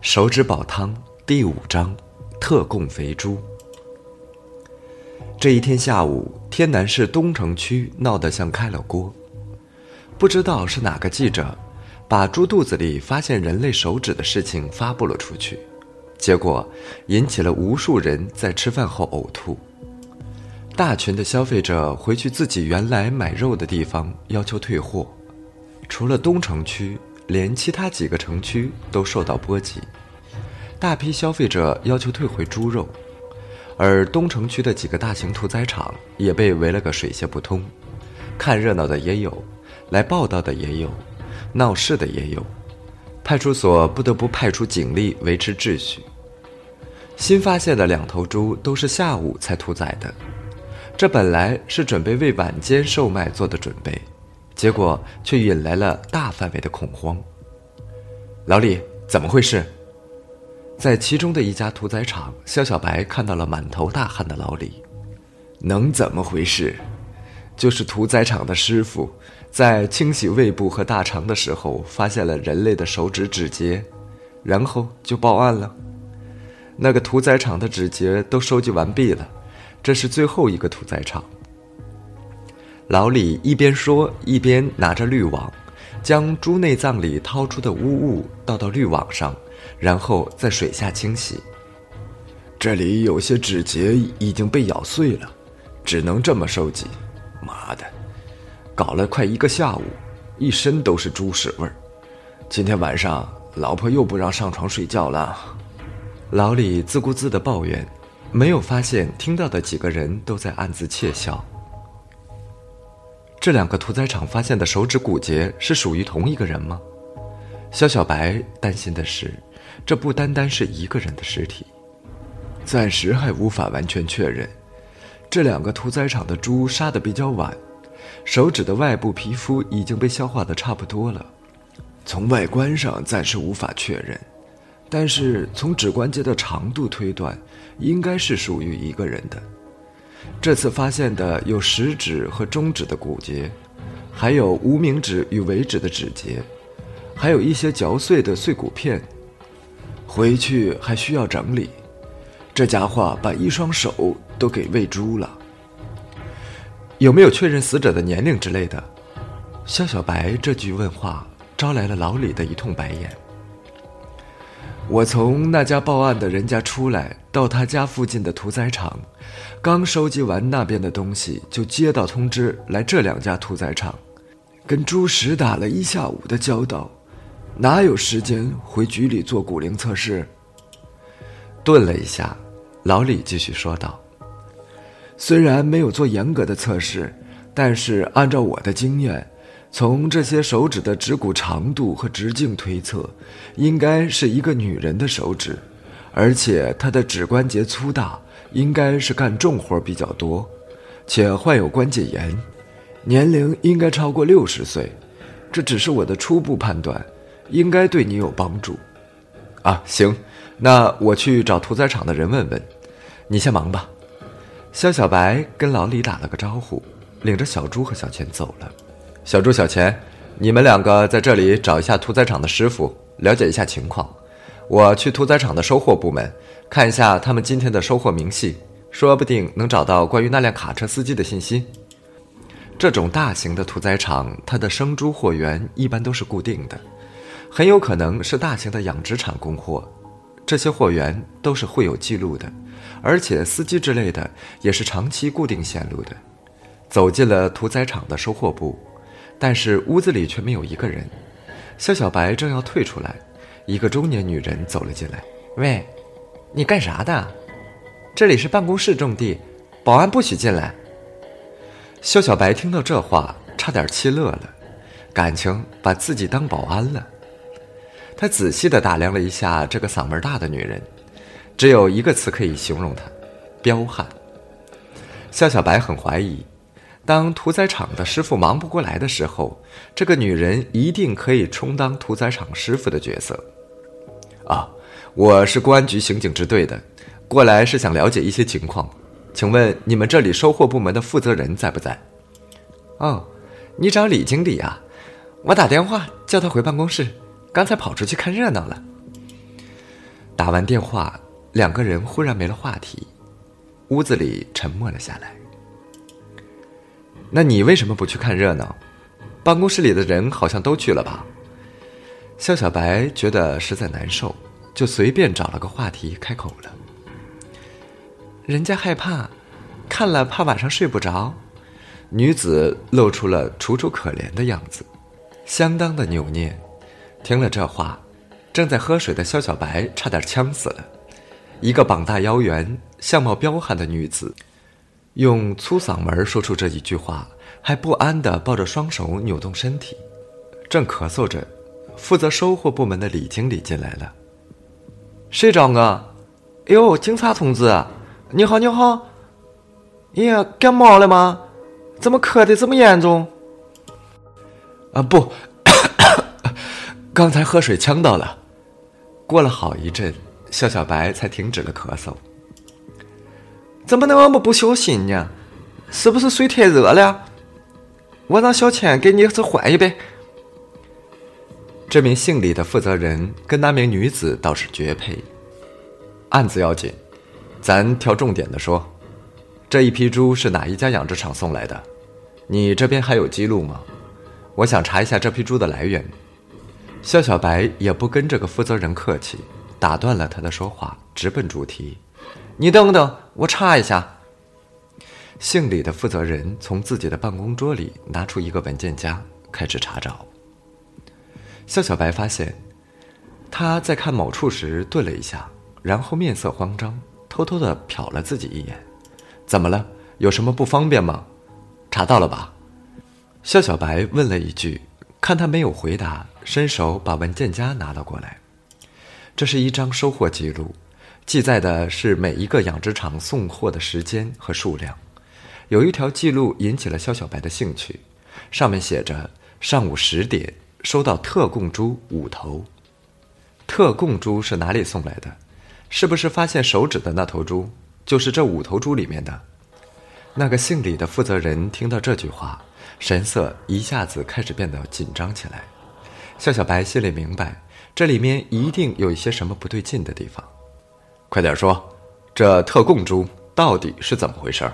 手指煲汤第五章：特供肥猪。这一天下午，天南市东城区闹得像开了锅。不知道是哪个记者，把猪肚子里发现人类手指的事情发布了出去，结果引起了无数人在吃饭后呕吐。大群的消费者回去自己原来买肉的地方要求退货，除了东城区，连其他几个城区都受到波及。大批消费者要求退回猪肉。而东城区的几个大型屠宰场也被围了个水泄不通，看热闹的也有，来报道的也有，闹事的也有，派出所不得不派出警力维持秩序。新发现的两头猪都是下午才屠宰的，这本来是准备为晚间售卖做的准备，结果却引来了大范围的恐慌。老李，怎么回事？在其中的一家屠宰场，肖小白看到了满头大汗的老李。能怎么回事？就是屠宰场的师傅在清洗胃部和大肠的时候，发现了人类的手指指节，然后就报案了。那个屠宰场的指节都收集完毕了，这是最后一个屠宰场。老李一边说，一边拿着滤网，将猪内脏里掏出的污物倒到滤网上。然后在水下清洗。这里有些指节已经被咬碎了，只能这么收集。妈的，搞了快一个下午，一身都是猪屎味儿。今天晚上老婆又不让上床睡觉了。老李自顾自的抱怨，没有发现听到的几个人都在暗自窃笑。这两个屠宰场发现的手指骨节是属于同一个人吗？肖小白担心的是。这不单单是一个人的尸体，暂时还无法完全确认。这两个屠宰场的猪杀得比较晚，手指的外部皮肤已经被消化的差不多了。从外观上暂时无法确认，但是从指关节的长度推断，应该是属于一个人的。这次发现的有食指和中指的骨节，还有无名指与尾指的指节，还有一些嚼碎的碎骨片。回去还需要整理，这家伙把一双手都给喂猪了。有没有确认死者的年龄之类的？肖小白这句问话招来了老李的一通白眼。我从那家报案的人家出来，到他家附近的屠宰场，刚收集完那边的东西，就接到通知来这两家屠宰场，跟猪食打了一下午的交道。哪有时间回局里做骨龄测试？顿了一下，老李继续说道：“虽然没有做严格的测试，但是按照我的经验，从这些手指的指骨长度和直径推测，应该是一个女人的手指，而且她的指关节粗大，应该是干重活比较多，且患有关节炎，年龄应该超过六十岁。这只是我的初步判断。”应该对你有帮助，啊，行，那我去找屠宰场的人问问，你先忙吧。肖小白跟老李打了个招呼，领着小猪和小钱走了。小猪、小钱，你们两个在这里找一下屠宰场的师傅，了解一下情况。我去屠宰场的收货部门看一下他们今天的收货明细，说不定能找到关于那辆卡车司机的信息。这种大型的屠宰场，它的生猪货源一般都是固定的。很有可能是大型的养殖场供货，这些货源都是会有记录的，而且司机之类的也是长期固定线路的。走进了屠宰场的收货部，但是屋子里却没有一个人。肖小白正要退出来，一个中年女人走了进来：“喂，你干啥的？这里是办公室重地，保安不许进来。”肖小白听到这话，差点气乐了，感情把自己当保安了。他仔细地打量了一下这个嗓门大的女人，只有一个词可以形容她：彪悍。肖小白很怀疑，当屠宰场的师傅忙不过来的时候，这个女人一定可以充当屠宰场师傅的角色。啊，我是公安局刑警支队的，过来是想了解一些情况，请问你们这里收货部门的负责人在不在？哦，你找李经理啊，我打电话叫他回办公室。刚才跑出去看热闹了。打完电话，两个人忽然没了话题，屋子里沉默了下来。那你为什么不去看热闹？办公室里的人好像都去了吧？肖小白觉得实在难受，就随便找了个话题开口了。人家害怕，看了怕晚上睡不着。女子露出了楚楚可怜的样子，相当的扭捏。听了这话，正在喝水的肖小白差点呛死了。一个膀大腰圆、相貌彪悍的女子，用粗嗓门说出这一句话，还不安地抱着双手扭动身体，正咳嗽着。负责收货部门的李经理进来了。谁找我？哎呦，警察同志，你好，你好。哎呀，感冒了吗？怎么咳得这么严重？啊不，刚才喝水呛到了。过了好一阵，肖小白才停止了咳嗽。怎么那么不小心呢？是不是水太热了？我让小千给你再换一杯。这名姓李的负责人跟那名女子倒是绝配。案子要紧，咱挑重点的说。这一批猪是哪一家养殖场送来的？你这边还有记录吗？我想查一下这批猪的来源。肖小白也不跟这个负责人客气，打断了他的说话，直奔主题：“你等等，我查一下。”姓李的负责人从自己的办公桌里拿出一个文件夹，开始查找。肖小白发现，他在看某处时顿了一下，然后面色慌张，偷偷的瞟了自己一眼。怎么了？有什么不方便吗？查到了吧？肖小白问了一句，看他没有回答，伸手把文件夹拿了过来。这是一张收货记录，记载的是每一个养殖场送货的时间和数量。有一条记录引起了肖小白的兴趣，上面写着：上午十点。收到特供猪五头，特供猪是哪里送来的？是不是发现手指的那头猪就是这五头猪里面的？那个姓李的负责人听到这句话，神色一下子开始变得紧张起来。肖小白心里明白，这里面一定有一些什么不对劲的地方。快点说，这特供猪到底是怎么回事儿？